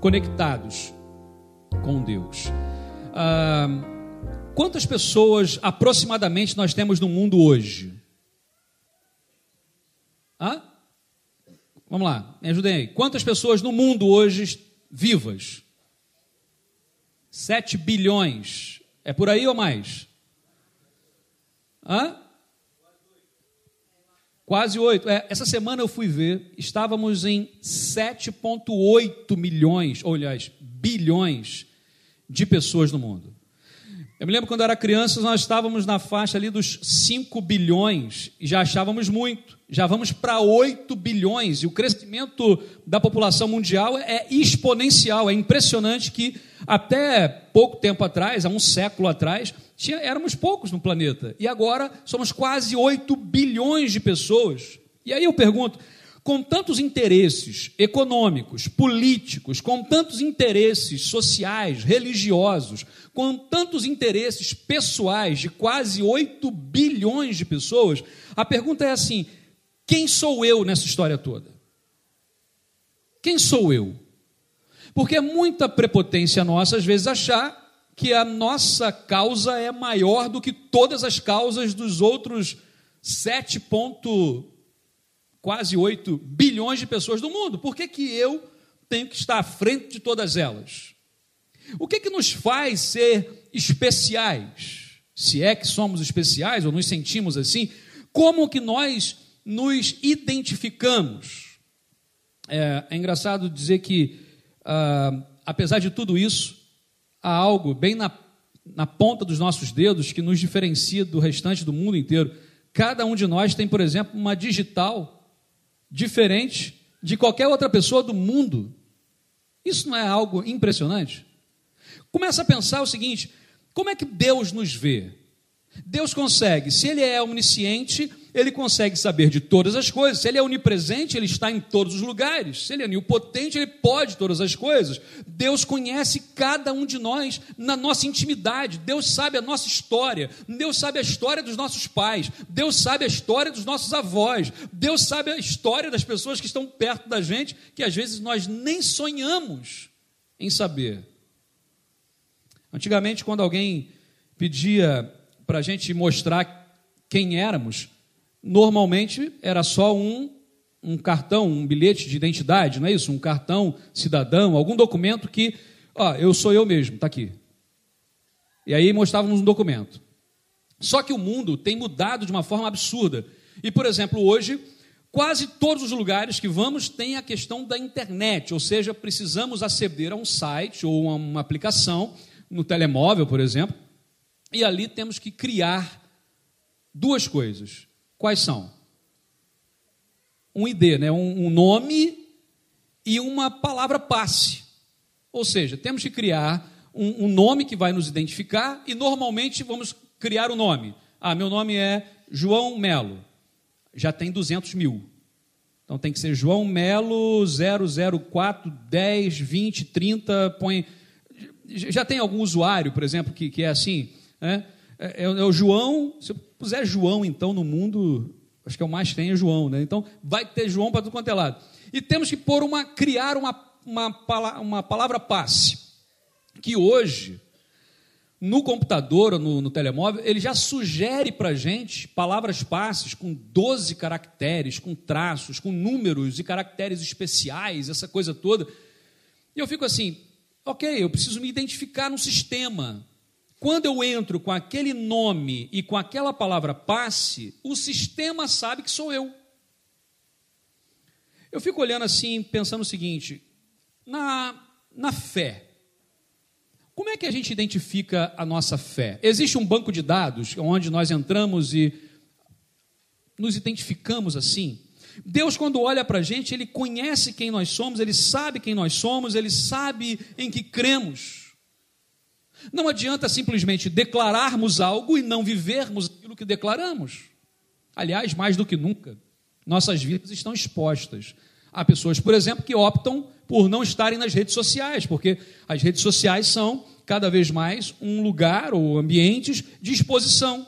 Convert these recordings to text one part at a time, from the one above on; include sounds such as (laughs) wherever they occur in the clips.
conectados com Deus. Ah, quantas pessoas aproximadamente nós temos no mundo hoje? Hã? Vamos lá, me ajudem aí. Quantas pessoas no mundo hoje vivas? 7 bilhões. É por aí ou mais? Hã? Quase 8. É, essa semana eu fui ver, estávamos em 7,8 milhões, ou aliás, bilhões de pessoas no mundo. Eu me lembro quando eu era criança, nós estávamos na faixa ali dos 5 bilhões e já achávamos muito. Já vamos para 8 bilhões e o crescimento da população mundial é exponencial. É impressionante que até pouco tempo atrás, há um século atrás, tinha, éramos poucos no planeta e agora somos quase 8 bilhões de pessoas. E aí eu pergunto: com tantos interesses econômicos, políticos, com tantos interesses sociais, religiosos, com tantos interesses pessoais de quase 8 bilhões de pessoas, a pergunta é assim: quem sou eu nessa história toda? Quem sou eu? Porque é muita prepotência nossa, às vezes, achar que a nossa causa é maior do que todas as causas dos outros 7 quase 8 bilhões de pessoas do mundo. Por que, que eu tenho que estar à frente de todas elas? O que, que nos faz ser especiais? Se é que somos especiais ou nos sentimos assim, como que nós nos identificamos? É, é engraçado dizer que, ah, apesar de tudo isso, há algo bem na, na ponta dos nossos dedos que nos diferencia do restante do mundo inteiro. Cada um de nós tem, por exemplo, uma digital diferente de qualquer outra pessoa do mundo. Isso não é algo impressionante? Começa a pensar o seguinte: como é que Deus nos vê? Deus consegue, se Ele é onisciente, Ele consegue saber de todas as coisas. Se Ele é onipresente, Ele está em todos os lugares. Se Ele é onipotente, Ele pode todas as coisas. Deus conhece cada um de nós na nossa intimidade. Deus sabe a nossa história. Deus sabe a história dos nossos pais. Deus sabe a história dos nossos avós. Deus sabe a história das pessoas que estão perto da gente, que às vezes nós nem sonhamos em saber. Antigamente, quando alguém pedia para a gente mostrar quem éramos, normalmente era só um, um cartão, um bilhete de identidade, não é isso? Um cartão cidadão, algum documento que, ó, eu sou eu mesmo, está aqui. E aí mostrávamos um documento. Só que o mundo tem mudado de uma forma absurda. E, por exemplo, hoje, quase todos os lugares que vamos têm a questão da internet, ou seja, precisamos aceder a um site ou a uma aplicação, no telemóvel, por exemplo, e ali temos que criar duas coisas. Quais são? Um ID, né? um, um nome e uma palavra passe. Ou seja, temos que criar um, um, nome que vai nos identificar e normalmente vamos criar o um nome. Ah, meu nome é João Melo. Já tem 200 mil. Então tem que ser João Melo 004 10 20 30. Põe. Já tem algum usuário, por exemplo, que, que é assim? É, é, é, o João, se eu puser João então no mundo, acho que é o mais tem é João, né? Então vai ter João para tudo quanto é lado. E temos que pôr uma, criar uma, uma, uma palavra passe, que hoje, no computador ou no, no telemóvel, ele já sugere para a gente palavras passes com 12 caracteres, com traços, com números e caracteres especiais, essa coisa toda. E eu fico assim, ok, eu preciso me identificar no sistema. Quando eu entro com aquele nome e com aquela palavra passe, o sistema sabe que sou eu. Eu fico olhando assim, pensando o seguinte: na, na fé, como é que a gente identifica a nossa fé? Existe um banco de dados onde nós entramos e nos identificamos assim? Deus, quando olha para a gente, Ele conhece quem nós somos, Ele sabe quem nós somos, Ele sabe em que cremos. Não adianta simplesmente declararmos algo e não vivermos aquilo que declaramos. Aliás, mais do que nunca, nossas vidas estão expostas. Há pessoas, por exemplo, que optam por não estarem nas redes sociais, porque as redes sociais são cada vez mais um lugar ou ambientes de exposição.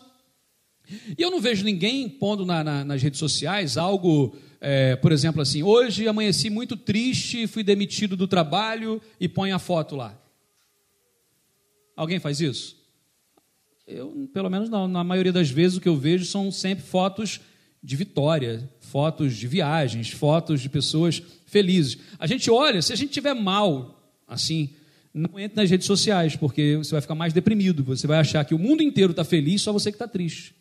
E eu não vejo ninguém pondo na, na, nas redes sociais algo, é, por exemplo, assim: hoje amanheci muito triste, fui demitido do trabalho e põe a foto lá. Alguém faz isso? Eu, pelo menos não. Na maioria das vezes o que eu vejo são sempre fotos de vitória, fotos de viagens, fotos de pessoas felizes. A gente olha, se a gente tiver mal, assim, não entre nas redes sociais, porque você vai ficar mais deprimido. Você vai achar que o mundo inteiro está feliz, só você que está triste.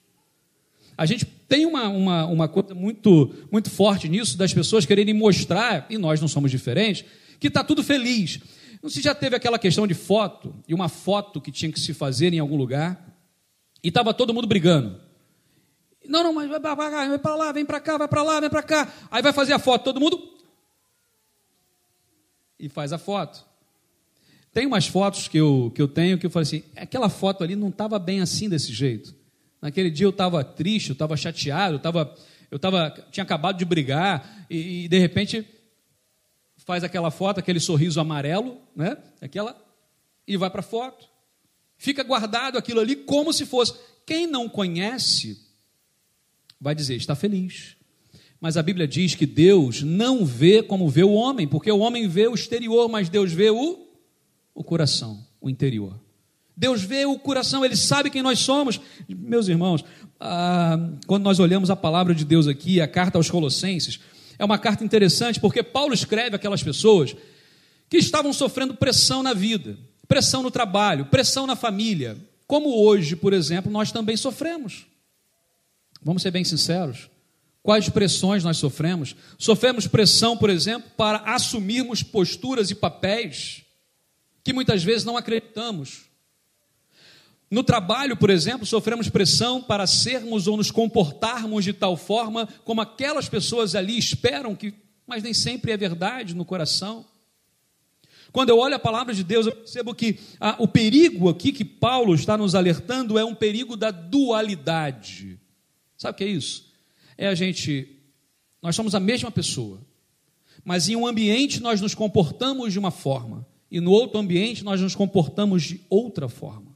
A gente tem uma, uma, uma coisa muito, muito forte nisso, das pessoas quererem mostrar, e nós não somos diferentes, que está tudo feliz. Não se já teve aquela questão de foto, e uma foto que tinha que se fazer em algum lugar, e estava todo mundo brigando. Não, não, mas vai para cá, vai para lá, vem para cá, vai para lá, vem para cá. Aí vai fazer a foto, todo mundo. E faz a foto. Tem umas fotos que eu, que eu tenho que eu falei assim: aquela foto ali não estava bem assim desse jeito. Naquele dia eu estava triste, eu estava chateado, eu, tava, eu tava, tinha acabado de brigar, e, e de repente faz aquela foto, aquele sorriso amarelo, né? Aquela, e vai para a foto. Fica guardado aquilo ali como se fosse. Quem não conhece vai dizer, está feliz. Mas a Bíblia diz que Deus não vê como vê o homem, porque o homem vê o exterior, mas Deus vê o, o coração, o interior. Deus vê o coração, Ele sabe quem nós somos. Meus irmãos, ah, quando nós olhamos a palavra de Deus aqui, a carta aos Colossenses, é uma carta interessante porque Paulo escreve aquelas pessoas que estavam sofrendo pressão na vida, pressão no trabalho, pressão na família, como hoje, por exemplo, nós também sofremos. Vamos ser bem sinceros. Quais pressões nós sofremos? Sofremos pressão, por exemplo, para assumirmos posturas e papéis que muitas vezes não acreditamos. No trabalho, por exemplo, sofremos pressão para sermos ou nos comportarmos de tal forma como aquelas pessoas ali esperam que, mas nem sempre é verdade no coração. Quando eu olho a palavra de Deus, eu percebo que o perigo aqui que Paulo está nos alertando é um perigo da dualidade. Sabe o que é isso? É a gente, nós somos a mesma pessoa, mas em um ambiente nós nos comportamos de uma forma, e no outro ambiente nós nos comportamos de outra forma.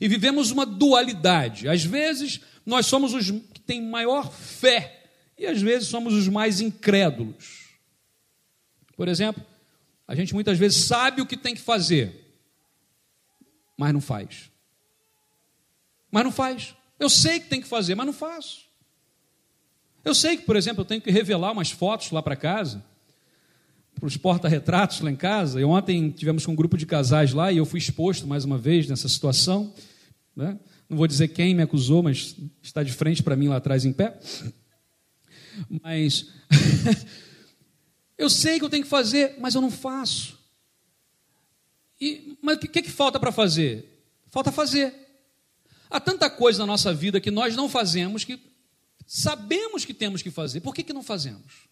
E vivemos uma dualidade. Às vezes nós somos os que têm maior fé, e às vezes somos os mais incrédulos. Por exemplo, a gente muitas vezes sabe o que tem que fazer, mas não faz. Mas não faz. Eu sei que tem que fazer, mas não faço. Eu sei que, por exemplo, eu tenho que revelar umas fotos lá para casa, para os porta-retratos lá em casa. E ontem tivemos com um grupo de casais lá e eu fui exposto mais uma vez nessa situação. Né? Não vou dizer quem me acusou, mas está de frente para mim lá atrás em pé. Mas (laughs) eu sei que eu tenho que fazer, mas eu não faço. E, mas o que, que falta para fazer? Falta fazer. Há tanta coisa na nossa vida que nós não fazemos que sabemos que temos que fazer. Por que, que não fazemos?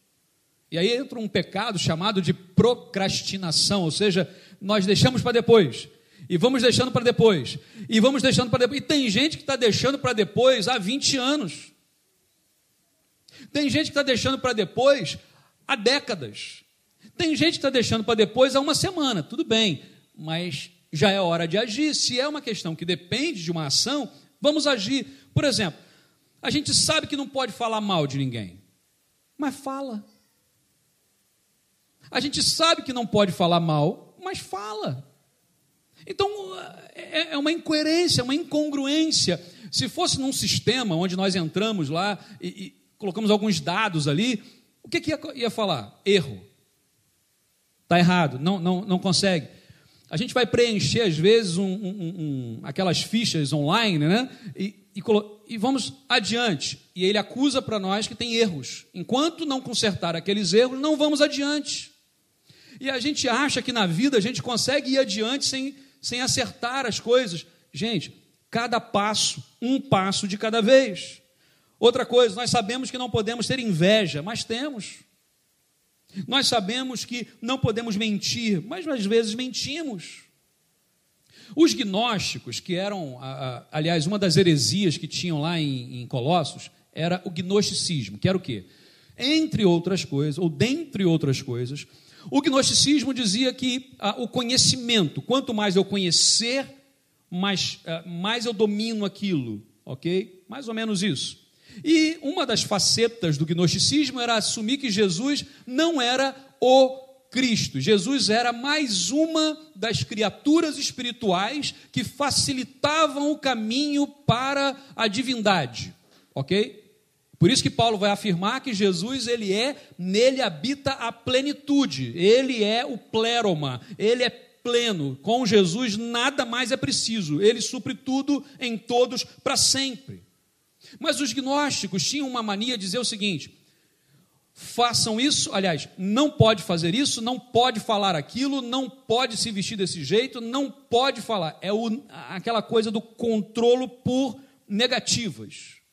E aí entra um pecado chamado de procrastinação, ou seja, nós deixamos para depois. E vamos deixando para depois. E vamos deixando para depois. E tem gente que está deixando para depois há 20 anos. Tem gente que está deixando para depois há décadas. Tem gente que está deixando para depois há uma semana. Tudo bem, mas já é hora de agir. Se é uma questão que depende de uma ação, vamos agir. Por exemplo, a gente sabe que não pode falar mal de ninguém, mas fala. A gente sabe que não pode falar mal, mas fala. Então, é, é uma incoerência, uma incongruência. Se fosse num sistema onde nós entramos lá e, e colocamos alguns dados ali, o que, que ia, ia falar? Erro. Está errado, não, não, não consegue. A gente vai preencher, às vezes, um, um, um, aquelas fichas online, né? E, e, e vamos adiante. E ele acusa para nós que tem erros. Enquanto não consertar aqueles erros, não vamos adiante. E a gente acha que na vida a gente consegue ir adiante sem, sem acertar as coisas. Gente, cada passo, um passo de cada vez. Outra coisa, nós sabemos que não podemos ter inveja, mas temos. Nós sabemos que não podemos mentir, mas às vezes mentimos. Os gnósticos, que eram, aliás, uma das heresias que tinham lá em, Colossos, era o gnosticismo, que era o quê? Entre outras coisas, ou dentre outras coisas, o gnosticismo dizia que o conhecimento, quanto mais eu conhecer, mais, mais eu domino aquilo. ok? Mais ou menos isso. E uma das facetas do gnosticismo era assumir que Jesus não era o Cristo. Jesus era mais uma das criaturas espirituais que facilitavam o caminho para a divindade, ok? Por isso que Paulo vai afirmar que Jesus, ele é, nele habita a plenitude, ele é o pléroma, ele é pleno. Com Jesus nada mais é preciso, ele supre tudo em todos para sempre. Mas os gnósticos tinham uma mania de dizer o seguinte: façam isso, aliás, não pode fazer isso, não pode falar aquilo, não pode se vestir desse jeito, não pode falar. É o, aquela coisa do controlo por negativas.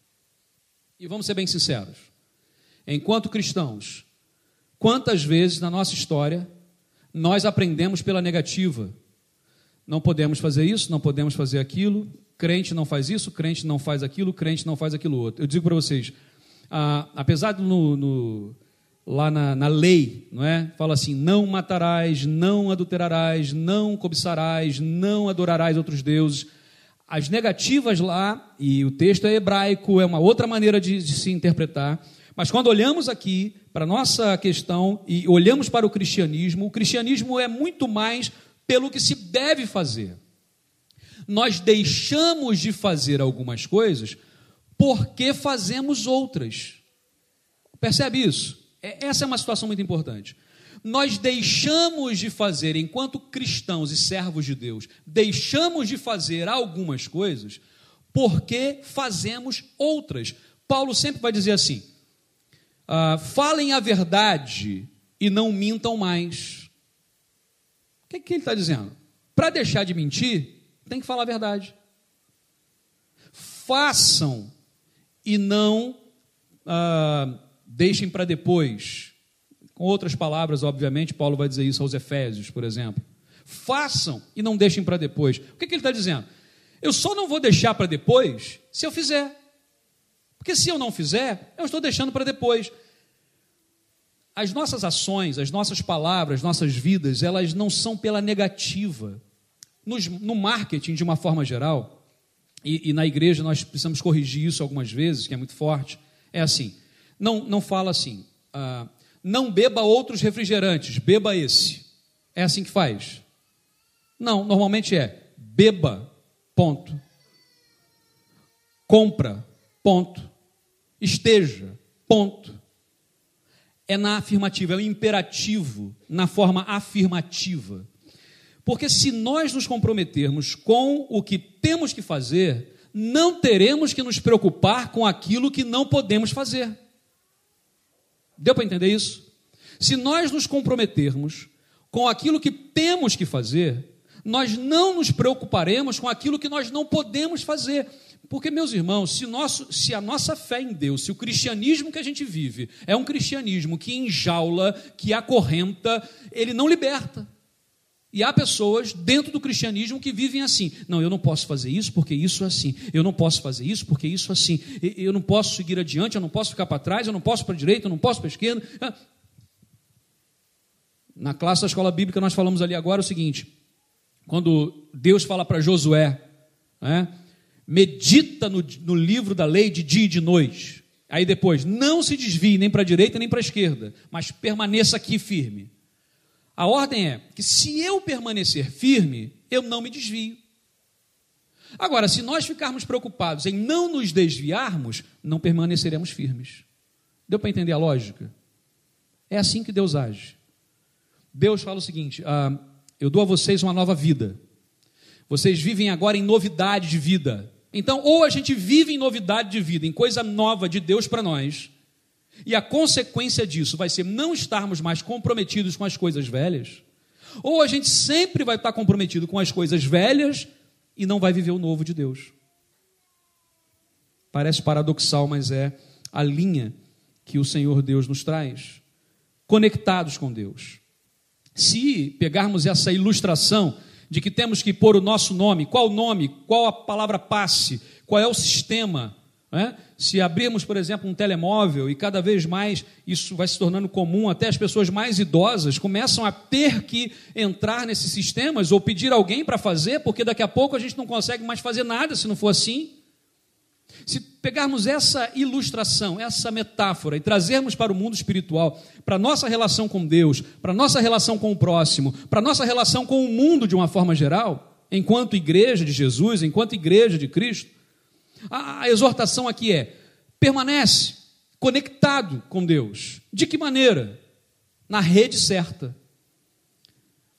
E vamos ser bem sinceros. Enquanto cristãos, quantas vezes na nossa história nós aprendemos pela negativa? Não podemos fazer isso, não podemos fazer aquilo, crente não faz isso, crente não faz aquilo, crente não faz aquilo outro. Eu digo para vocês, ah, apesar de no, no, lá na, na, lei, não é? Fala assim: não matarás, não adulterarás, não cobiçarás, não adorarás outros deuses. As negativas lá, e o texto é hebraico, é uma outra maneira de, de se interpretar. Mas quando olhamos aqui para a nossa questão e olhamos para o cristianismo, o cristianismo é muito mais pelo que se deve fazer. Nós deixamos de fazer algumas coisas porque fazemos outras. Percebe isso? É, essa é uma situação muito importante. Nós deixamos de fazer, enquanto cristãos e servos de Deus, deixamos de fazer algumas coisas porque fazemos outras. Paulo sempre vai dizer assim: ah, falem a verdade e não mintam mais. O que, que ele está dizendo? Para deixar de mentir, tem que falar a verdade. Façam e não ah, deixem para depois. Com outras palavras, obviamente, Paulo vai dizer isso aos Efésios, por exemplo. Façam e não deixem para depois. O que, que ele está dizendo? Eu só não vou deixar para depois se eu fizer. Porque se eu não fizer, eu estou deixando para depois. As nossas ações, as nossas palavras, nossas vidas, elas não são pela negativa. Nos, no marketing, de uma forma geral, e, e, na igreja nós precisamos corrigir isso algumas vezes, que é muito forte, é assim: não, não fala assim, ah, não beba outros refrigerantes, beba esse. É assim que faz? Não, normalmente é beba, ponto. Compra, ponto. Esteja, ponto. É na afirmativa, é o imperativo, na forma afirmativa. Porque se nós nos comprometermos com o que temos que fazer, não teremos que nos preocupar com aquilo que não podemos fazer. Deu para entender isso? Se nós nos comprometermos com aquilo que temos que fazer, nós não nos preocuparemos com aquilo que nós não podemos fazer. Porque, meus irmãos, se, nosso, se a nossa fé em Deus, se o cristianismo que a gente vive é um cristianismo que enjaula, que acorrenta, ele não liberta. E há pessoas dentro do cristianismo que vivem assim. Não, eu não posso fazer isso porque isso é assim. Eu não posso fazer isso porque isso é assim. Eu não posso seguir adiante, eu não posso ficar para trás, eu não posso para a direita, eu não posso para a esquerda. Ah. Na classe da escola bíblica nós falamos ali agora o seguinte: quando Deus fala para Josué, né, medita no, no livro da lei de dia e de noite. Aí depois, não se desvie nem para a direita nem para a esquerda, mas permaneça aqui firme. A ordem é que se eu permanecer firme, eu não me desvio. Agora, se nós ficarmos preocupados em não nos desviarmos, não permaneceremos firmes. Deu para entender a lógica? É assim que Deus age. Deus fala o seguinte: ah, eu dou a vocês uma nova vida. Vocês vivem agora em novidade de vida. Então, ou a gente vive em novidade de vida, em coisa nova de Deus para nós, e a consequência disso vai ser não estarmos mais comprometidos com as coisas velhas, ou a gente sempre vai estar comprometido com as coisas velhas e não vai viver o novo de Deus. Parece paradoxal, mas é a linha que o Senhor Deus nos traz, conectados com Deus. Se pegarmos essa ilustração de que temos que pôr o nosso nome, qual nome, qual a palavra passe, qual é o sistema, né? Se abrirmos, por exemplo, um telemóvel e cada vez mais isso vai se tornando comum, até as pessoas mais idosas começam a ter que entrar nesses sistemas ou pedir alguém para fazer, porque daqui a pouco a gente não consegue mais fazer nada se não for assim. Se pegarmos essa ilustração, essa metáfora e trazermos para o mundo espiritual, para a nossa relação com Deus, para a nossa relação com o próximo, para a nossa relação com o mundo de uma forma geral, enquanto igreja de Jesus, enquanto igreja de Cristo, a, a exortação aqui é: permanece conectado com Deus. De que maneira? Na rede certa.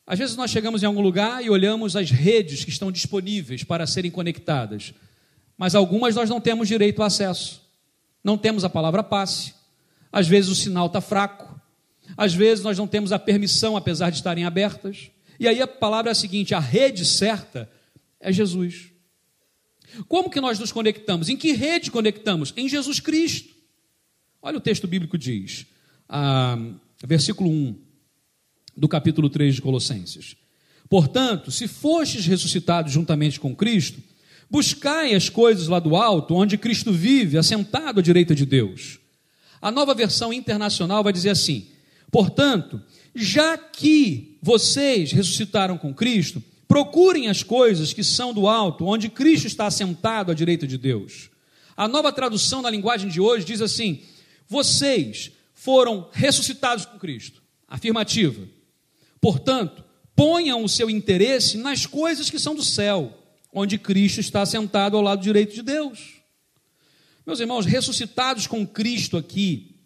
Às vezes nós chegamos em algum lugar e olhamos as redes que estão disponíveis para serem conectadas, mas algumas nós não temos direito a acesso. Não temos a palavra passe, às vezes o sinal está fraco, às vezes nós não temos a permissão, apesar de estarem abertas. E aí a palavra é a seguinte: a rede certa é Jesus. Como que nós nos conectamos? Em que rede conectamos? Em Jesus Cristo. Olha o texto bíblico diz, ah, versículo 1 do capítulo 3 de Colossenses. Portanto, se fostes ressuscitados juntamente com Cristo, buscai as coisas lá do alto, onde Cristo vive, assentado à direita de Deus. A nova versão internacional vai dizer assim: portanto, já que vocês ressuscitaram com Cristo, procurem as coisas que são do alto, onde Cristo está assentado à direita de Deus. A nova tradução na linguagem de hoje diz assim: vocês foram ressuscitados com Cristo. Afirmativa. Portanto, ponham o seu interesse nas coisas que são do céu, onde Cristo está sentado ao lado direito de Deus. Meus irmãos, ressuscitados com Cristo aqui,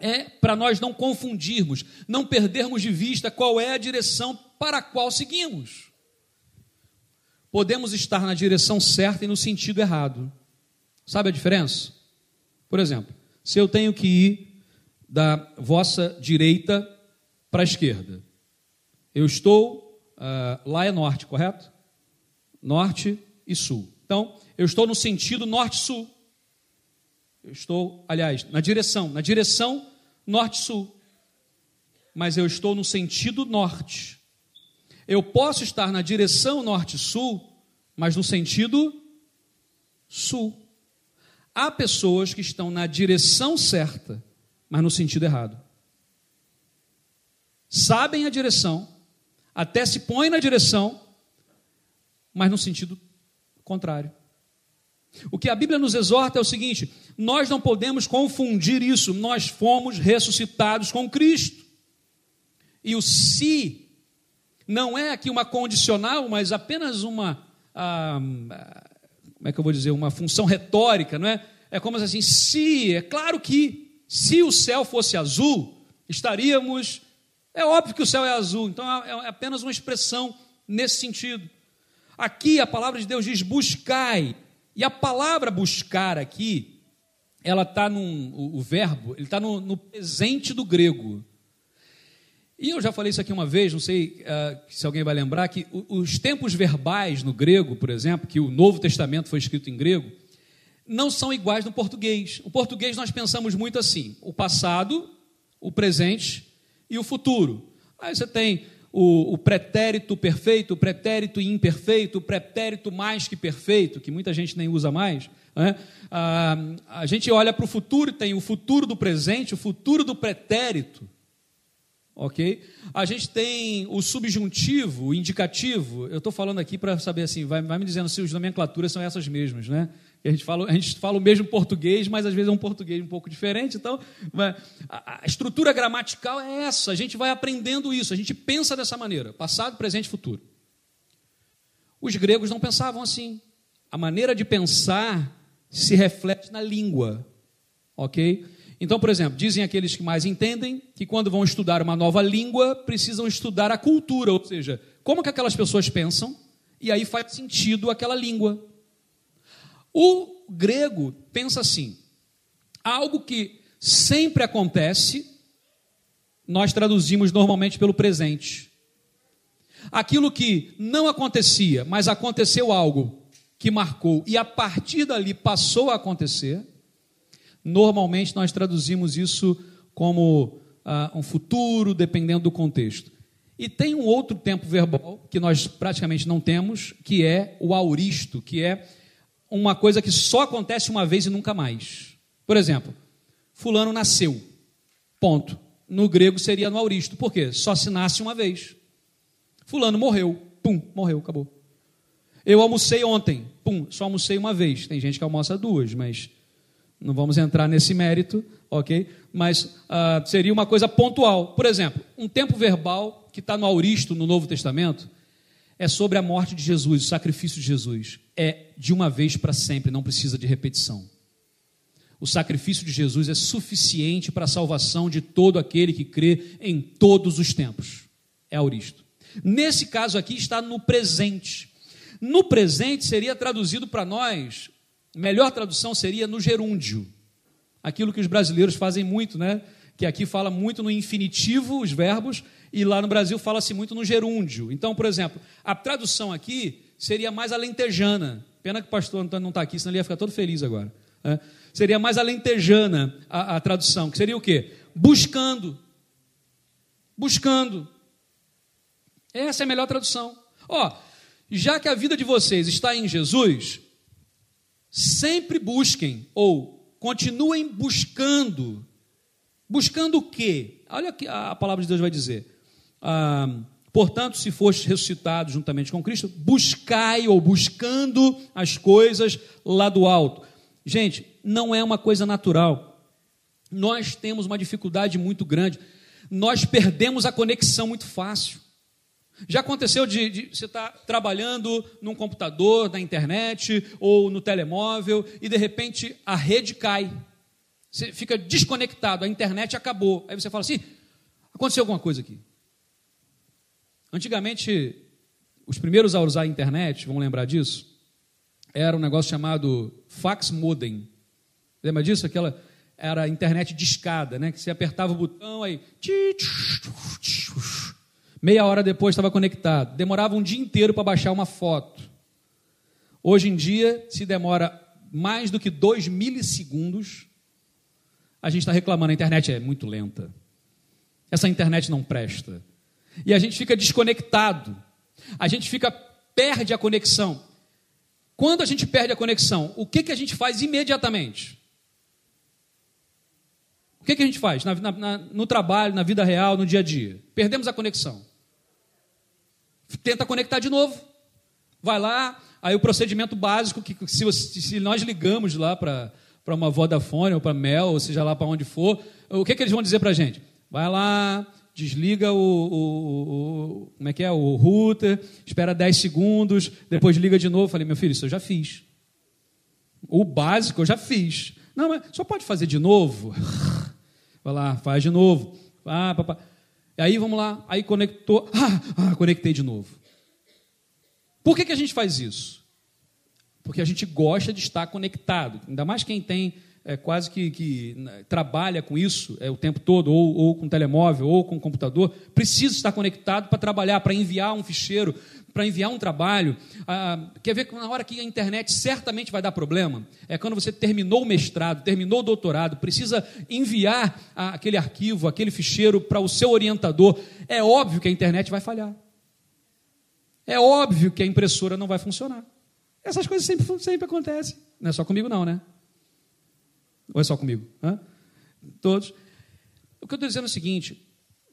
é para nós não confundirmos, não perdermos de vista qual é a direção para a qual seguimos. Podemos estar na direção certa e no sentido errado. Sabe a diferença? Por exemplo, se eu tenho que ir da vossa direita para a esquerda, eu estou, uh, lá é norte, correto? Norte e sul. Então, eu estou no sentido norte-sul. Eu estou, aliás, na direção, na direção norte-sul. Mas eu estou no sentido norte. Eu posso estar na direção norte-sul, mas no sentido sul. Há pessoas que estão na direção certa, mas no sentido errado. Sabem a direção, até se põe na direção, mas no sentido contrário. O que a Bíblia nos exorta é o seguinte: nós não podemos confundir isso, nós fomos ressuscitados com Cristo. E o se não é aqui uma condicional, mas apenas uma, ah, como é que eu vou dizer, uma função retórica, não é? É como assim, se, é claro que, se o céu fosse azul, estaríamos é óbvio que o céu é azul, então é, é apenas uma expressão nesse sentido. Aqui a palavra de Deus diz buscai, e a palavra buscar aqui, ela está no o, o, verbo, ele está no, no, presente do grego. E eu já falei isso aqui uma vez, não sei uh, se alguém vai lembrar, que os tempos verbais no grego, por exemplo, que o Novo Testamento foi escrito em grego, não são iguais no português. O português nós pensamos muito assim: o passado, o presente e o futuro. Aí você tem o, o, pretérito perfeito, o pretérito imperfeito, o pretérito mais que perfeito, que muita gente nem usa mais. Né? Ah, a gente olha para o futuro e tem o futuro do presente, o futuro do pretérito. Ok? A gente tem o subjuntivo, o indicativo. Eu estou falando aqui para saber assim, vai, vai me dizendo se as nomenclaturas são essas mesmas, né? A gente, fala, a gente fala o mesmo português, mas às vezes é um português um pouco diferente. Então, a, a estrutura gramatical é essa. A gente vai aprendendo isso. A gente pensa dessa maneira: passado, presente futuro. Os gregos não pensavam assim. A maneira de pensar se reflete na língua. Ok? Então, por exemplo, dizem aqueles que mais entendem que quando vão estudar uma nova língua, precisam estudar a cultura, ou seja, como que aquelas pessoas pensam, e aí faz sentido aquela língua. O grego pensa assim: algo que sempre acontece, nós traduzimos normalmente pelo presente. Aquilo que não acontecia, mas aconteceu algo que marcou e a partir dali passou a acontecer, normalmente nós traduzimos isso como uh, um futuro, dependendo do contexto. E tem um outro tempo verbal que nós praticamente não temos, que é o auristo, que é uma coisa que só acontece uma vez e nunca mais. Por exemplo, fulano nasceu. Ponto. No grego seria no auristo. Por quê? Só se nasce uma vez. Fulano morreu. Pum, morreu, acabou. Eu almocei ontem. pum, só almocei uma vez. Tem gente que almoça duas, mas não vamos entrar nesse mérito, ok? Mas uh, seria uma coisa pontual. Por exemplo, um tempo verbal que está no Auristo, no Novo Testamento, é sobre a morte de Jesus, o sacrifício de Jesus. É de uma vez para sempre, não precisa de repetição. O sacrifício de Jesus é suficiente para a salvação de todo aquele que crê em todos os tempos. É auristo. Nesse caso aqui está no presente. No presente seria traduzido para nós, melhor tradução seria no gerúndio. Aquilo que os brasileiros fazem muito, né? Que aqui fala muito no infinitivo, os verbos, e lá no Brasil fala-se muito no gerúndio. Então, por exemplo, a tradução aqui seria mais alentejana. Pena que o pastor Antônio não está aqui, senão ele ia ficar todo feliz agora. Né? seria mais alentejana a, a tradução, que seria o quê? Buscando. Buscando. Essa é a melhor tradução. Ó, já que a vida de vocês está em Jesus, sempre busquem ou continuem buscando. Buscando o quê? Olha o que a palavra de Deus vai dizer. Ah, Portanto, se fostes ressuscitados juntamente com Cristo, buscai ou buscando as coisas lá do alto. Gente, não é uma coisa natural. Nós temos uma dificuldade muito grande. Nós perdemos a conexão muito fácil. Já aconteceu de, de você estar tá trabalhando num computador, na internet ou no telemóvel e de repente a rede cai. Você fica desconectado, a internet acabou. Aí você fala assim: aconteceu alguma coisa aqui. Antigamente, os primeiros a usar a internet, vamos lembrar disso, era um negócio chamado fax modem. Lembra disso? Aquela era a internet de escada, né? Que você apertava o botão, aí. Meia hora depois estava conectado. Demorava um dia inteiro para baixar uma foto. Hoje em dia, se demora mais do que dois milissegundos, a gente está reclamando, a internet é muito lenta. Essa internet não presta. E a gente fica desconectado. A gente fica, perde a conexão. Quando a gente perde a conexão, o que, que a gente faz imediatamente? O que, que a gente faz na, na, no trabalho, na vida real, no dia a dia? Perdemos a conexão. Tenta conectar de novo. Vai lá, aí o procedimento básico, que se, se nós ligamos lá para uma Vodafone ou para Mel, ou seja lá para onde for, o que, que eles vão dizer para a gente? Vai lá, desliga o, o, o, como é que é, o router, espera 10 segundos, depois liga de novo. Falei, meu filho, isso eu já fiz. O básico eu já fiz. Não, mas só pode fazer de novo? (laughs) Vai lá, faz de novo. Ah, papá. E aí vamos lá, aí conectou. (laughs) Ah, ah, conectei de novo. Por que, que a gente faz isso? Porque a gente gosta de estar conectado. Ainda mais quem tem é, quase que, que, né, trabalha com isso é, o tempo todo, ou, ou com telemóvel, ou com computador, precisa estar conectado para trabalhar, para enviar um ficheiro, para enviar um trabalho. Ah, quer ver que na hora que a internet certamente vai dar problema? É quando você terminou o mestrado, terminou o doutorado, precisa enviar aquele arquivo, aquele ficheiro para o seu orientador. É óbvio que a internet vai falhar. É óbvio que a impressora não vai funcionar. Essas coisas sempre, sempre acontecem. Não é só comigo, não, né? Ou é só comigo? Hã? Todos. O que eu estou dizendo é o seguinte: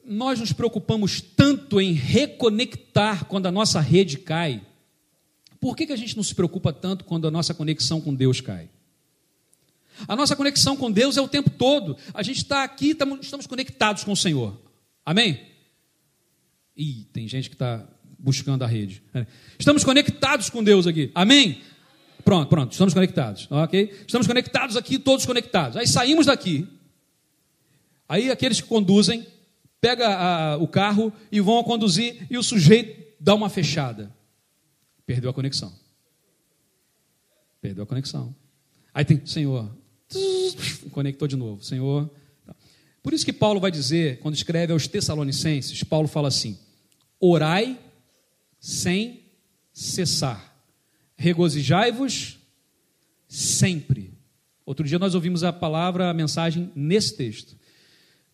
nós nos preocupamos tanto em reconectar quando a nossa rede cai, por que, que a gente não se preocupa tanto quando a nossa conexão com Deus cai? A nossa conexão com Deus é o tempo todo. A gente está aqui, estamos conectados com o Senhor. Amém? Ih, tem gente que está buscando a rede. Estamos conectados com Deus aqui. Amém? Pronto, pronto, estamos conectados. Ok? Estamos conectados aqui, todos conectados. Aí saímos daqui. Aí aqueles que conduzem pega a, o carro e vão conduzir e o sujeito dá uma fechada. Perdeu a conexão. Perdeu a conexão. Aí tem, Senhor, conectou de novo, Senhor. Por isso que Paulo vai dizer, quando escreve aos Tessalonicenses, Paulo fala assim: orai sem cessar, regozijai-vos sempre. Outro dia nós ouvimos a palavra, a mensagem nesse texto.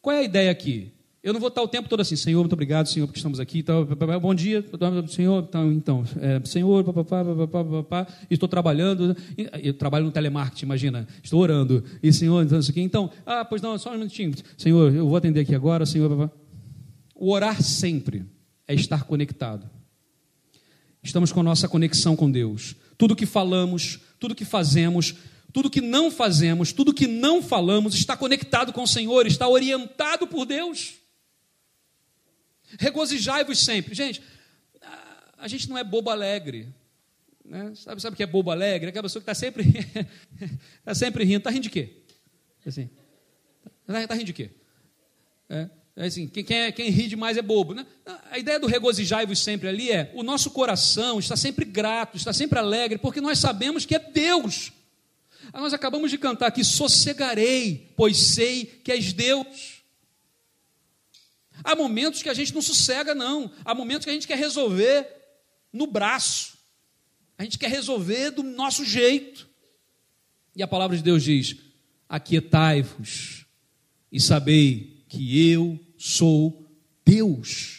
Qual é a ideia aqui? Eu não vou estar o tempo todo assim, Senhor, muito obrigado, Senhor, porque estamos aqui. Então, bom dia, Senhor. Então, então é, Senhor, papapá, papapá, papapá, estou trabalhando. Eu trabalho no telemarketing, imagina. Estou orando. E, Senhor, então, isso aqui. Então, ah, pois não, só um minutinho. Senhor, eu vou atender aqui agora, Senhor. Papapá. O orar sempre é estar conectado. Estamos com a nossa conexão com Deus. tudo que falamos, tudo que fazemos, tudo que não fazemos, tudo que não falamos está conectado com o Senhor, está orientado por Deus. Regozijai-vos sempre. Gente, a gente não é bobo alegre. Né? Sabe, sabe o que é bobo alegre? Aquela pessoa que está sempre, está (laughs) sempre rindo. Está rindo de quê? Assim, está tá rindo de quê? É, é assim, quem, quem, é, quem, ri demais é bobo. Né? A ideia do regozijai-vos sempre ali é o nosso coração está sempre grato, está sempre alegre, porque nós sabemos que é Deus. Ah, nós acabamos de cantar aqui: sossegarei, pois sei que és Deus. Há momentos que a gente não sossega, não. Há momentos que a gente quer resolver no braço. A gente quer resolver do nosso jeito. E a palavra de Deus diz: Aquietai-vos e sabei que eu sou Deus.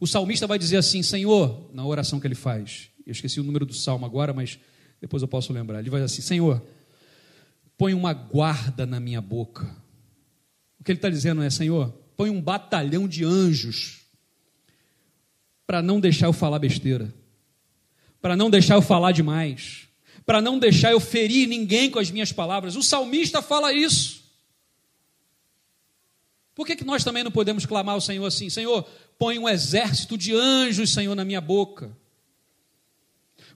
O salmista vai dizer assim: Senhor, na oração que ele faz, eu esqueci o número do salmo agora, mas depois eu posso lembrar. Ele vai dizer assim: Senhor, põe uma guarda na minha boca. O que ele está dizendo é: Senhor, põe um batalhão de anjos para não deixar eu falar besteira para não deixar eu falar demais, para não deixar eu ferir ninguém com as minhas palavras. O salmista fala isso. Por que, que nós também não podemos clamar ao Senhor assim? Senhor, põe um exército de anjos, Senhor, na minha boca.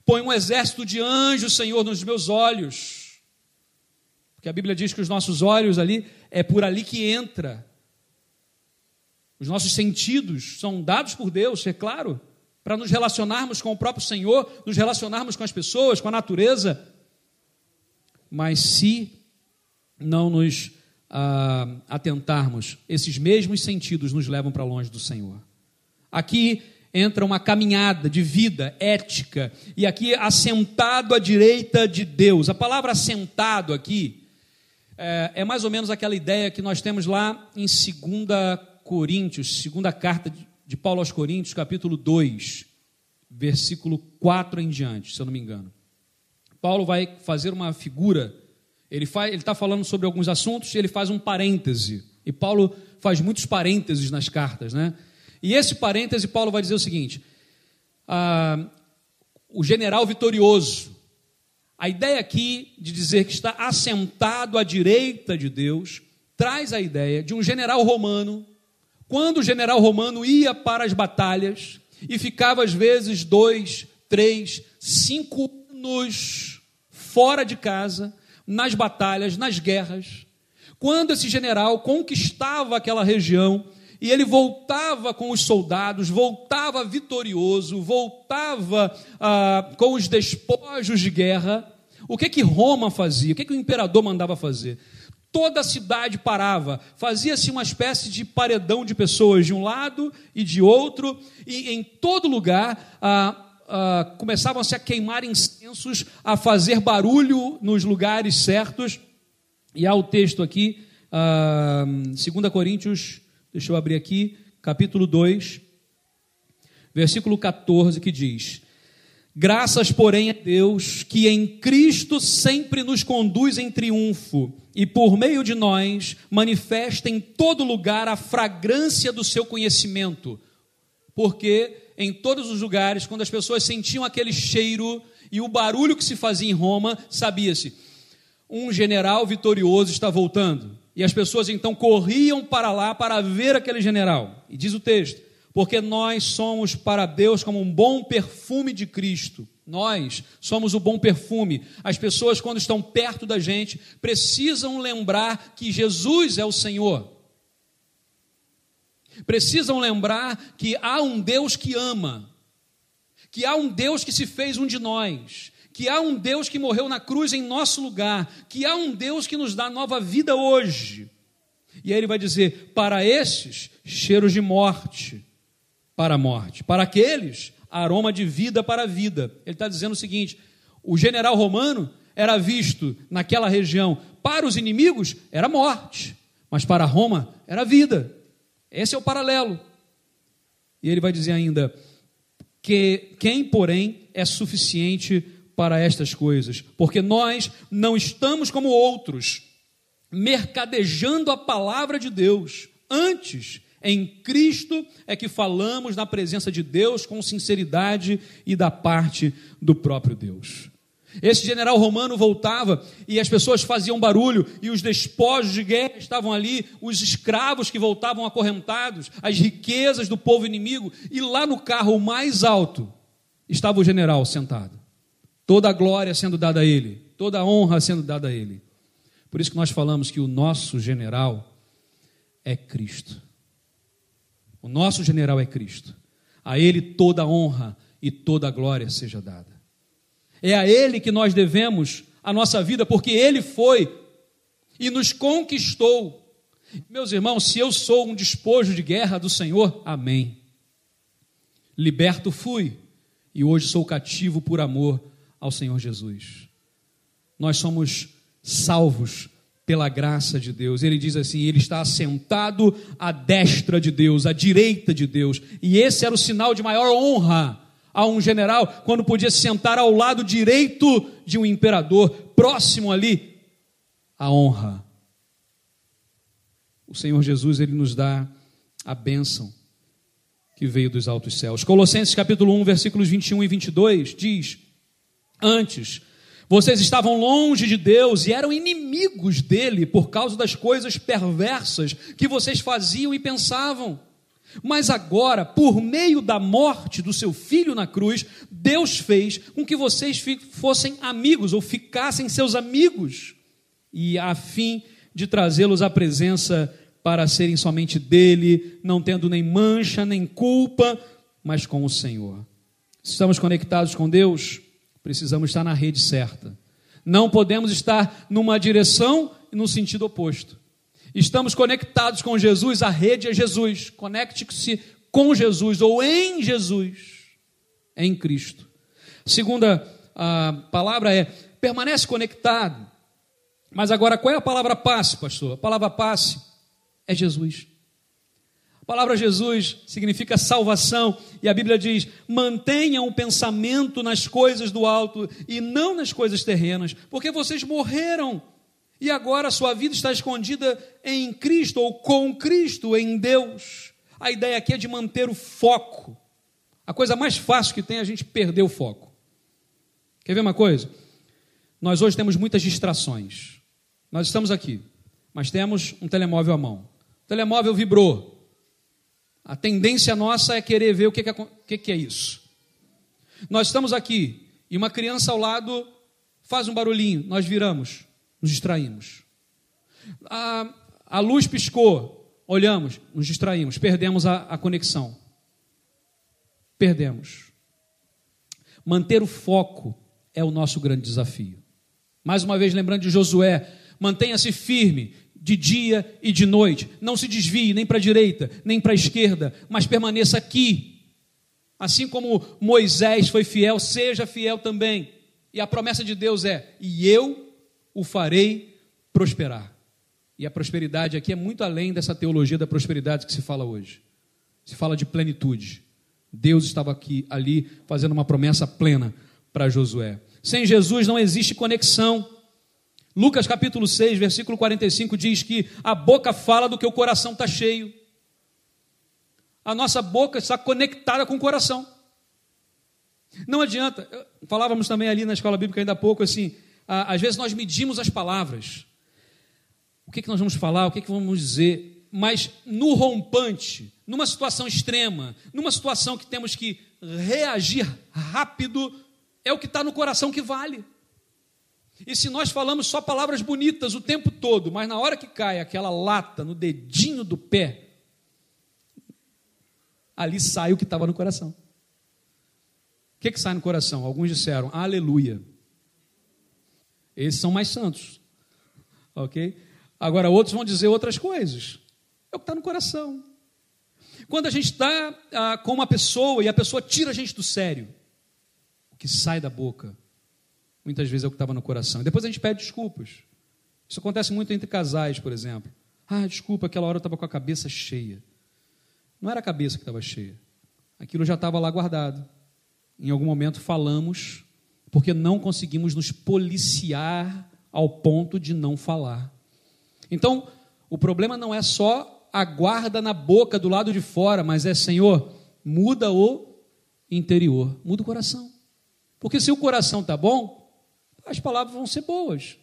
Põe um exército de anjos, Senhor, nos meus olhos. Porque a Bíblia diz que os nossos olhos ali é por ali que entra. Os nossos sentidos são dados por Deus, é claro para nos relacionarmos com o próprio Senhor, nos relacionarmos com as pessoas, com a natureza. Mas se não nos ah, atentarmos, esses mesmos sentidos nos levam para longe do Senhor. Aqui entra uma caminhada de vida ética, e aqui assentado à direita de Deus. A palavra assentado aqui é, é mais ou menos aquela ideia que nós temos lá em 2 Coríntios, segunda carta de de Paulo aos Coríntios, capítulo 2, versículo 4 em diante, se eu não me engano. Paulo vai fazer uma figura, ele está falando sobre alguns assuntos e ele faz um parêntese. E Paulo faz muitos parênteses nas cartas, né? E esse parêntese, Paulo vai dizer o seguinte: ah, o general vitorioso. A ideia aqui de dizer que está assentado à direita de Deus traz a ideia de um general romano quando o general romano ia para as batalhas e ficava às vezes dois, três, cinco anos fora de casa, nas batalhas, nas guerras, quando esse general conquistava aquela região e ele voltava com os soldados, voltava vitorioso, voltava ah, com os despojos de guerra, o que que Roma fazia? O que que o imperador mandava fazer? toda a cidade parava, fazia-se uma espécie de paredão de pessoas de um lado e de outro, e em todo lugar ah, ah, começavam-se a queimar incensos, a fazer barulho nos lugares certos. E há o texto aqui, ah, 2 Coríntios, deixa eu abrir aqui, capítulo 2, versículo 14, que diz: Graças, porém, a Deus, que em Cristo sempre nos conduz em triunfo e por meio de nós manifesta em todo lugar a fragrância do seu conhecimento. Porque em todos os lugares, quando as pessoas sentiam aquele cheiro e o barulho que se fazia em Roma, sabia-se, um general vitorioso está voltando. E as pessoas então corriam para lá para ver aquele general. E diz o texto: porque nós somos para Deus como um bom perfume de Cristo. Nós somos o bom perfume. As pessoas, quando estão perto da gente, precisam lembrar que Jesus é o Senhor. Precisam lembrar que há um Deus que ama, que há um Deus que se fez um de nós, que há um Deus que morreu na cruz em nosso lugar, que há um Deus que nos dá nova vida hoje. E aí ele vai dizer: para esses, cheiros de morte para a morte. Para aqueles, aroma de vida para a vida. Ele está dizendo o seguinte: o general romano era visto naquela região, para os inimigos, era morte, mas para Roma, era vida. Esse é o paralelo. E ele vai dizer ainda: que quem, porém, é suficiente para estas coisas, porque nós não estamos como outros, mercadejando a palavra de Deus. Antes, Em Cristo é que falamos na presença de Deus com sinceridade e da parte do próprio Deus. Esse general romano voltava e as pessoas faziam barulho e os despojos de guerra estavam ali, os escravos que voltavam acorrentados, as riquezas do povo inimigo, e lá no carro mais alto estava o general sentado. Toda a glória sendo dada a ele, toda a honra sendo dada a ele. Por isso que nós falamos que o nosso general é Cristo. O nosso general é Cristo. A ele toda a honra e toda a glória seja dada. É a Ele que nós devemos a nossa vida, porque Ele foi e nos conquistou. Meus irmãos, se eu sou um despojo de guerra do Senhor, amém. Liberto fui e hoje sou cativo por amor ao Senhor Jesus. Nós somos salvos pela graça de Deus. Ele diz assim: Ele está assentado à destra de Deus, à direita de Deus, e esse era o sinal de maior honra a um general, quando podia se sentar ao lado direito de um imperador, próximo ali, a honra. O Senhor Jesus, ele nos dá a bênção que veio dos altos céus. Colossenses capítulo 1, versículos 21 e 22 diz: Antes, vocês estavam longe de Deus e eram inimigos dele por causa das coisas perversas que vocês faziam e pensavam. Mas agora, por meio da morte do seu filho na cruz, Deus fez com que vocês fossem amigos ou ficassem seus amigos, e a fim de trazê-los à presença para serem somente dele, não tendo nem mancha, nem culpa, mas com o Senhor. Se estamos conectados com Deus, precisamos estar na rede certa. Não podemos estar numa direção e no sentido oposto. Estamos conectados com Jesus, a rede é Jesus. Conecte-se com Jesus ou em Jesus, em Cristo. Segunda a palavra é permanece conectado. Mas agora, qual é a palavra passe, pastor? A palavra passe é Jesus. A palavra Jesus significa salvação, e a Bíblia diz: mantenham o pensamento nas coisas do alto e não nas coisas terrenas, porque vocês morreram e agora sua vida está escondida em Cristo ou com Cristo, em Deus. A ideia aqui é de manter o foco. A coisa mais fácil que tem é a gente perder o foco. Quer ver uma coisa? Nós hoje temos muitas distrações. Nós estamos aqui, mas temos um telemóvel à mão. O telemóvel vibrou. A tendência nossa é querer ver o que, que, que é isso. Nós estamos aqui e uma criança ao lado faz um barulhinho, nós viramos nos distraímos. A, a luz piscou, olhamos, nos distraímos, perdemos a, a conexão. Perdemos. Manter o foco é o nosso grande desafio. Mais uma vez, lembrando de Josué, mantenha-se firme de dia e de noite. Não se desvie nem para a direita, nem para a esquerda, mas permaneça aqui. Assim como Moisés foi fiel, seja fiel também. E a promessa de Deus é: e eu o farei prosperar. E a prosperidade aqui é muito além dessa teologia da prosperidade que se fala hoje. Se fala de plenitude. Deus estava aqui, ali, fazendo uma promessa plena para Josué. Sem Jesus não existe conexão. Lucas capítulo 6, versículo 45 diz que a boca fala do que o coração está cheio. A nossa boca está conectada com o coração. Não adianta, falávamos também ali na escola bíblica ainda há pouco assim, às vezes nós medimos as palavras. O que, que nós vamos falar, o que, que vamos dizer, mas no rompante, numa situação extrema, numa situação que temos que reagir rápido, é o que está no coração que vale. E se nós falamos só palavras bonitas o tempo todo, mas na hora que cai aquela lata no dedinho do pé, ali sai o que estava no coração. O que, que sai no coração? Alguns disseram, aleluia. Esses são mais santos. Ok? Agora, outros vão dizer outras coisas. É o que está no coração. Quando a gente está ah, com uma pessoa e a pessoa tira a gente do sério, o que sai da boca, muitas vezes é o que estava no coração. E depois a gente pede desculpas. Isso acontece muito entre casais, por exemplo. Ah, desculpa, aquela hora eu estava com a cabeça cheia. Não era a cabeça que estava cheia. Aquilo já estava lá guardado. Em algum momento falamos porque não conseguimos nos policiar ao ponto de não falar. Então, o problema não é só aguarda na boca, do lado de fora, mas é Senhor, muda o interior, muda o coração. Porque se o coração está bom, as palavras vão ser boas,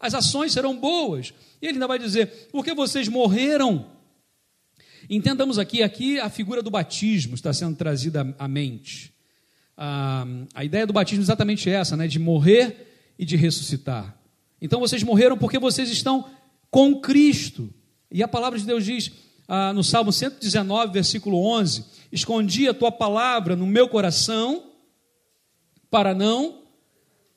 as ações serão boas. E ele ainda vai dizer: porque vocês morreram. Entendamos aqui, aqui a figura do batismo está sendo trazida à mente. A, a ideia do batismo é exatamente essa, né, de morrer e de ressuscitar. Então vocês morreram porque vocês estão com Cristo. E a palavra de Deus diz ah, no Salmo 119, versículo 11: Escondi a tua palavra no meu coração para não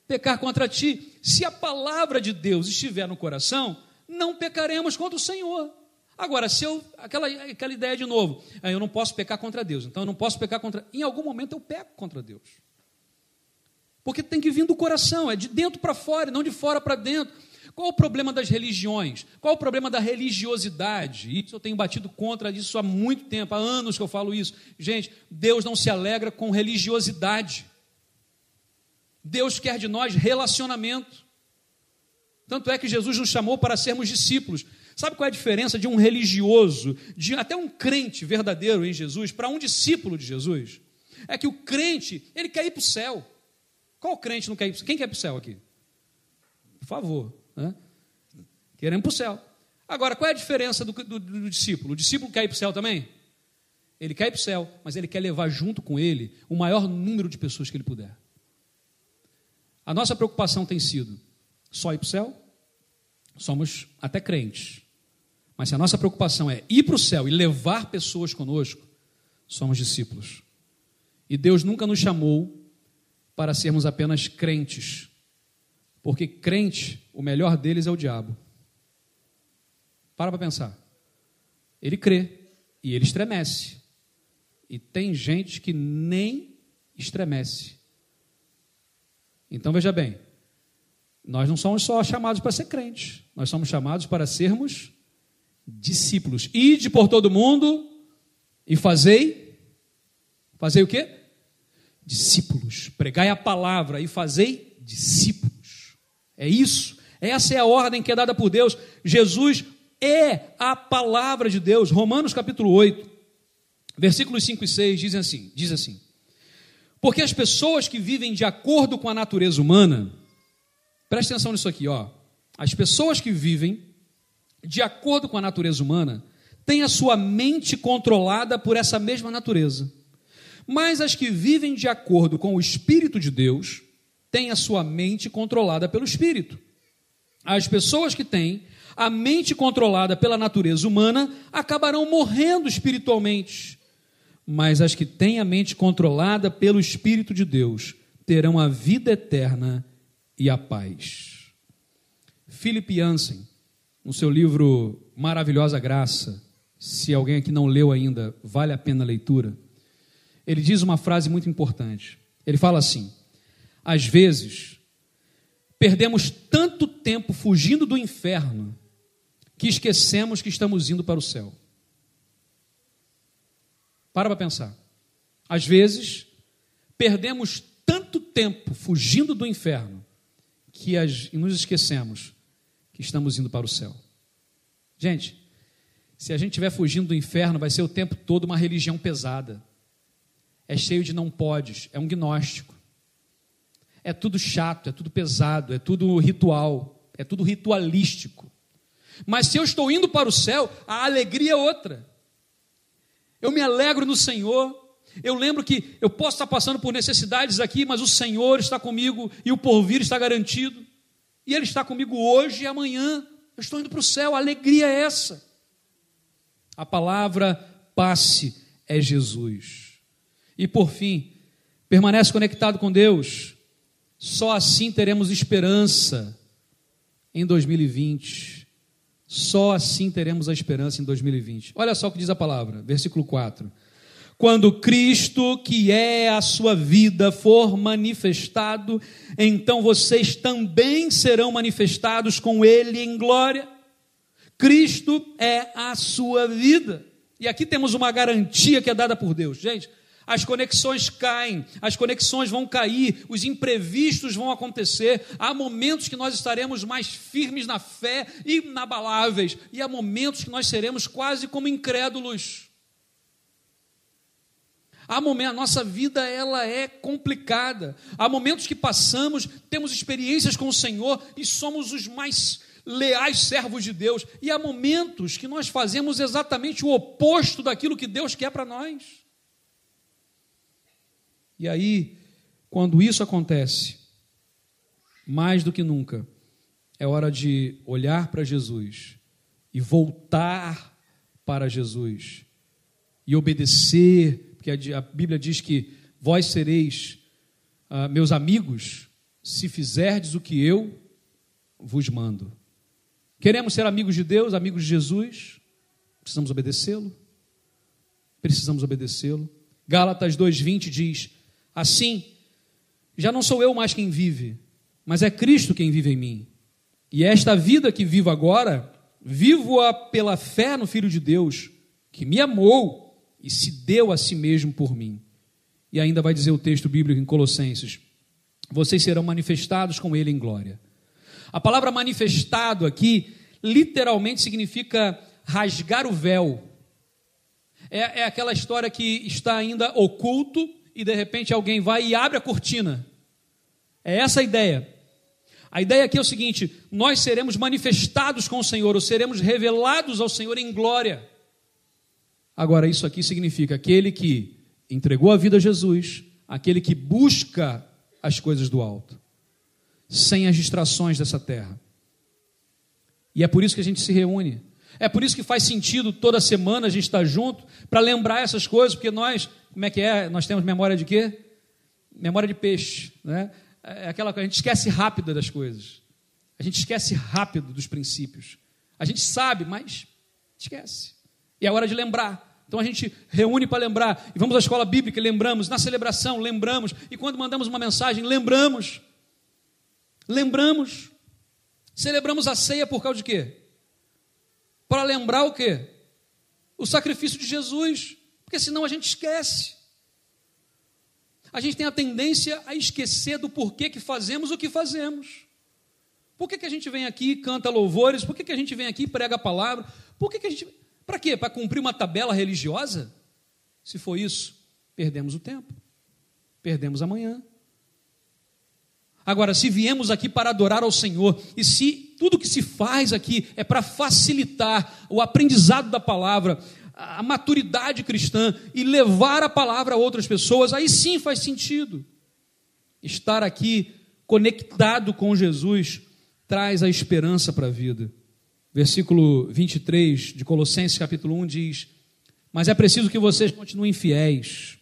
pecar contra ti. Se a palavra de Deus estiver no coração, não pecaremos contra o Senhor. Agora, se eu. Aquela, aquela ideia de novo, ah, eu não posso pecar contra Deus, então eu não posso pecar contra. Em algum momento eu peco contra Deus. Porque tem que vir do coração, é de dentro para fora, não de fora para dentro. Qual o problema das religiões? Qual o problema da religiosidade? Isso eu tenho batido contra isso há muito tempo, há anos que eu falo isso. Gente, Deus não se alegra com religiosidade. Deus quer de nós relacionamento. Tanto é que Jesus nos chamou para sermos discípulos. Sabe qual é a diferença de um religioso, de até um crente verdadeiro em Jesus, para um discípulo de Jesus? É que o crente, ele quer ir para o céu. Qual crente não quer ir para o céu? Quem quer ir para o céu aqui? Por favor. Né? Queremos para o céu. Agora, qual é a diferença do, do, do discípulo? O discípulo quer ir para o céu também? Ele quer ir para o céu, mas ele quer levar junto com ele o maior número de pessoas que ele puder. A nossa preocupação tem sido só ir para o céu? Somos até crentes. Mas se a nossa preocupação é ir para o céu e levar pessoas conosco, somos discípulos. E Deus nunca nos chamou para sermos apenas crentes. Porque crente, o melhor deles é o diabo. Para para pensar. Ele crê e ele estremece. E tem gente que nem estremece. Então veja bem, nós não somos só chamados para ser crentes, nós somos chamados para sermos discípulos. Ide por todo mundo e fazei. Fazei o quê? Discípulos. Pregai a palavra e fazei discípulos. É isso. Essa é a ordem que é dada por Deus. Jesus é a palavra de Deus. Romanos capítulo 8, versículos 5 e 6 dizem assim, diz assim: Porque as pessoas que vivem de acordo com a natureza humana, preste atenção nisso aqui, ó. As pessoas que vivem de acordo com a natureza humana, têm a sua mente controlada por essa mesma natureza. Mas as que vivem de acordo com o Espírito de Deus, têm a sua mente controlada pelo Espírito. As pessoas que têm a mente controlada pela natureza humana acabarão morrendo espiritualmente. Mas as que têm a mente controlada pelo Espírito de Deus terão a vida eterna e a paz. Philip Jansen, no seu livro Maravilhosa Graça, se alguém aqui não leu ainda, vale a pena a leitura. Ele diz uma frase muito importante. Ele fala assim: às vezes, perdemos tanto tempo fugindo do inferno que esquecemos que estamos indo para o céu. Para para pensar. Às vezes, perdemos tanto tempo fugindo do inferno que nos esquecemos que estamos indo para o céu. Gente, se a gente estiver fugindo do inferno, vai ser o tempo todo uma religião pesada. É cheio de não podes, é um gnóstico. É tudo chato, é tudo pesado, é tudo ritual, é tudo ritualístico. Mas se eu estou indo para o céu, a alegria é outra. Eu me alegro no Senhor. Eu lembro que eu posso estar passando por necessidades aqui, mas o Senhor está comigo e o porvir está garantido. E Ele está comigo hoje e amanhã. Eu estou indo para o céu, a alegria é essa. A palavra passe é Jesus. E por fim, permanece conectado com Deus. Só assim teremos esperança em 2020. Só assim teremos a esperança em 2020. Olha só o que diz a palavra, versículo 4. Quando Cristo, que é a sua vida, for manifestado, então vocês também serão manifestados com Ele em glória. Cristo é a sua vida. E aqui temos uma garantia que é dada por Deus. Gente, as conexões caem, as conexões vão cair, os imprevistos vão acontecer. Há momentos que nós estaremos mais firmes na fé, inabaláveis, e há momentos que nós seremos quase como incrédulos. Há momentos, a nossa vida ela é complicada. Há momentos que passamos, temos experiências com o Senhor e somos os mais leais servos de Deus. E há momentos que nós fazemos exatamente o oposto daquilo que Deus quer para nós. E aí, quando isso acontece, mais do que nunca, é hora de olhar para Jesus e voltar para Jesus e obedecer, porque a Bíblia diz que vós sereis uh, meus amigos se fizerdes o que eu vos mando. Queremos ser amigos de Deus, amigos de Jesus, precisamos obedecê-lo. Precisamos obedecê-lo. Gálatas 2:20 diz: Assim, já não sou eu mais quem vive, mas é Cristo quem vive em mim. E esta vida que vivo agora, vivo-a pela fé no Filho de Deus, que me amou e se deu a si mesmo por mim. E ainda vai dizer o texto bíblico em Colossenses: vocês serão manifestados com ele em glória. A palavra manifestado aqui literalmente significa rasgar o véu. É, é aquela história que está ainda oculto e de repente alguém vai e abre a cortina. É essa a ideia. A ideia aqui é o seguinte: nós seremos manifestados com o Senhor, ou seremos revelados ao Senhor em glória. Agora, isso aqui significa aquele que entregou a vida a Jesus, aquele que busca as coisas do alto, sem as distrações dessa terra. E é por isso que a gente se reúne. É por isso que faz sentido toda semana a gente estar junto para lembrar essas coisas, porque nós como é que é? Nós temos memória de quê? Memória de peixe, né? É aquela coisa, a gente esquece rápido das coisas. A gente esquece rápido dos princípios. A gente sabe, mas esquece. E é hora de lembrar. Então a gente reúne para lembrar. E vamos à escola bíblica, lembramos. Na celebração, lembramos. E quando mandamos uma mensagem, lembramos. Lembramos. Celebramos a ceia por causa de quê? Para lembrar o quê? O sacrifício de Jesus porque senão a gente esquece. A gente tem a tendência a esquecer do porquê que fazemos o que fazemos. Por que, que a gente vem aqui e canta louvores? Por que, que a gente vem aqui e prega a palavra? Por que, que a gente. Para quê? Para cumprir uma tabela religiosa? Se for isso, perdemos o tempo, perdemos amanhã. Agora, se viemos aqui para adorar ao Senhor, e se tudo que se faz aqui é para facilitar o aprendizado da palavra, a maturidade cristã e levar a palavra a outras pessoas, aí sim faz sentido. Estar aqui conectado com Jesus traz a esperança para a vida. Versículo 23 de Colossenses capítulo 1 diz: Mas é preciso que vocês continuem fiéis,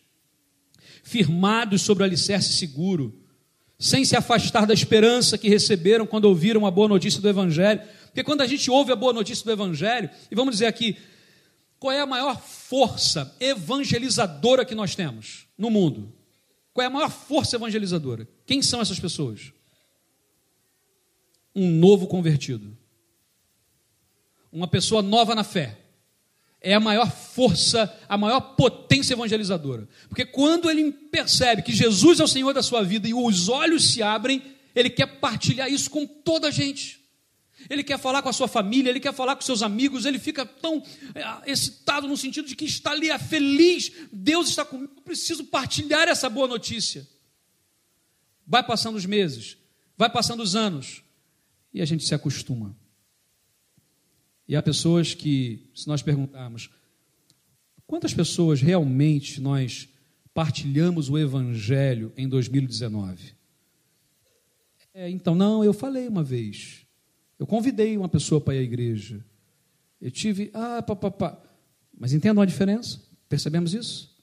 firmados sobre o alicerce seguro, sem se afastar da esperança que receberam quando ouviram a boa notícia do Evangelho. Porque quando a gente ouve a boa notícia do Evangelho, e vamos dizer aqui, qual é a maior força evangelizadora que nós temos no mundo? Qual é a maior força evangelizadora? Quem são essas pessoas? Um novo convertido. Uma pessoa nova na fé. É a maior força, a maior potência evangelizadora. Porque quando ele percebe que Jesus é o Senhor da sua vida e os olhos se abrem, ele quer partilhar isso com toda a gente ele quer falar com a sua família, ele quer falar com seus amigos, ele fica tão é, excitado no sentido de que está ali, é feliz, Deus está comigo, eu preciso partilhar essa boa notícia. Vai passando os meses, vai passando os anos, e a gente se acostuma. E há pessoas que, se nós perguntarmos, quantas pessoas realmente nós partilhamos o Evangelho em 2019? É, então, não, eu falei uma vez. Eu convidei uma pessoa para ir à igreja. Eu tive, ah, papapá. Mas entendam a diferença? Percebemos isso?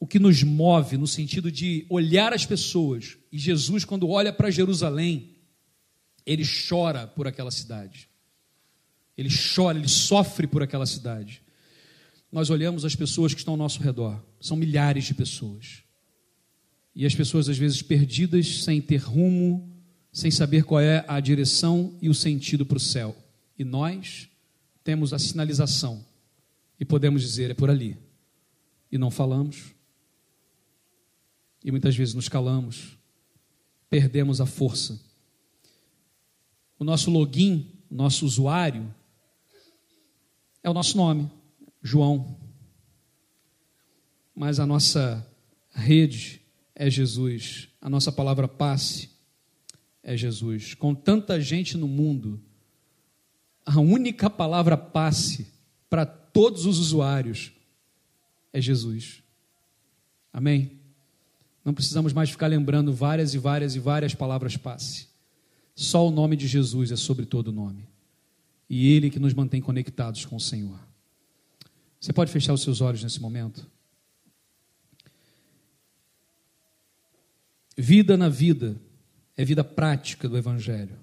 O que nos move no sentido de olhar as pessoas, e Jesus, quando olha para Jerusalém, ele chora por aquela cidade. Ele chora, ele sofre por aquela cidade. Nós olhamos as pessoas que estão ao nosso redor, são milhares de pessoas. E as pessoas, às vezes, perdidas, sem ter rumo, sem saber qual é a direção e o sentido para o céu. E nós temos a sinalização e podemos dizer: é por ali. e não falamos. E muitas vezes nos calamos, perdemos a força. O nosso login, nosso usuário, é o nosso nome, João. Mas a nossa rede é Jesus, a nossa palavra passe é Jesus. Com tanta gente no mundo, a única palavra passe para todos os usuários é Jesus. Amém? Não precisamos mais ficar lembrando várias e várias e várias palavras passe. Só o nome de Jesus é sobre todo nome. E Ele que nos mantém conectados com o Senhor. Você pode fechar os seus olhos nesse momento? Vida na vida é vida prática do Evangelho.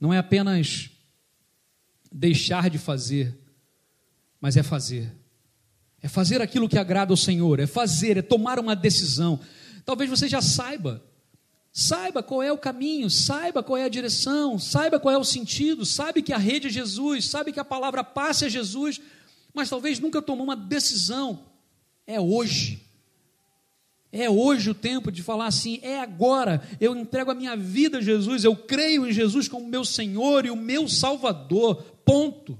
Não é apenas deixar de fazer, mas é fazer. É fazer aquilo que agrada ao Senhor, é fazer, é tomar uma decisão. Talvez você já saiba, saiba qual é o caminho, saiba qual é a direção, saiba qual é o sentido, sabe que a rede é Jesus, sabe que a palavra passe é Jesus, mas talvez nunca tomou uma decisão. É hoje. É hoje o tempo de falar assim: é agora, eu entrego a minha vida a Jesus, eu creio em Jesus como meu Senhor e o meu Salvador. Ponto.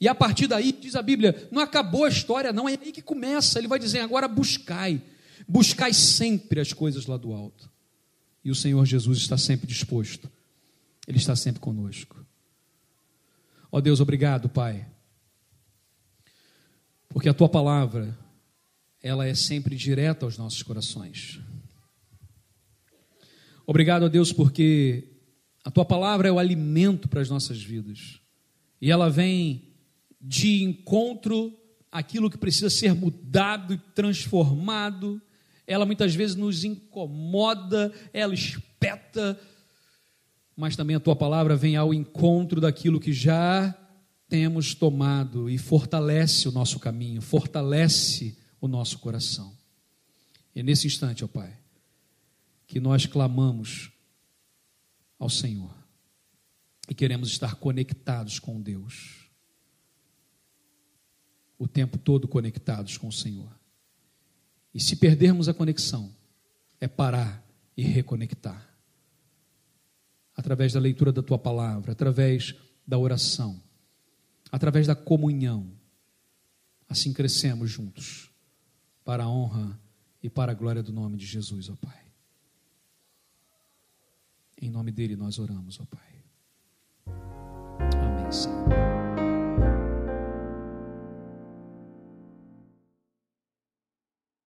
E a partir daí, diz a Bíblia, não acabou a história, não, é aí que começa. Ele vai dizer: agora buscai, buscai sempre as coisas lá do alto. E o Senhor Jesus está sempre disposto, Ele está sempre conosco. Ó Deus, obrigado, Pai, porque a tua palavra ela é sempre direta aos nossos corações. Obrigado a Deus porque a tua palavra é o alimento para as nossas vidas. E ela vem de encontro àquilo que precisa ser mudado e transformado. Ela muitas vezes nos incomoda, ela espeta, mas também a tua palavra vem ao encontro daquilo que já temos tomado e fortalece o nosso caminho, fortalece o nosso coração. É nesse instante, ó Pai, que nós clamamos ao Senhor e queremos estar conectados com Deus. O tempo todo conectados com o Senhor. E se perdermos a conexão, é parar e reconectar. Através da leitura da tua palavra, através da oração, através da comunhão. Assim crescemos juntos para a honra e para a glória do nome de Jesus, ó Pai. Em nome dele nós oramos, ó Pai. Amém, Senhor.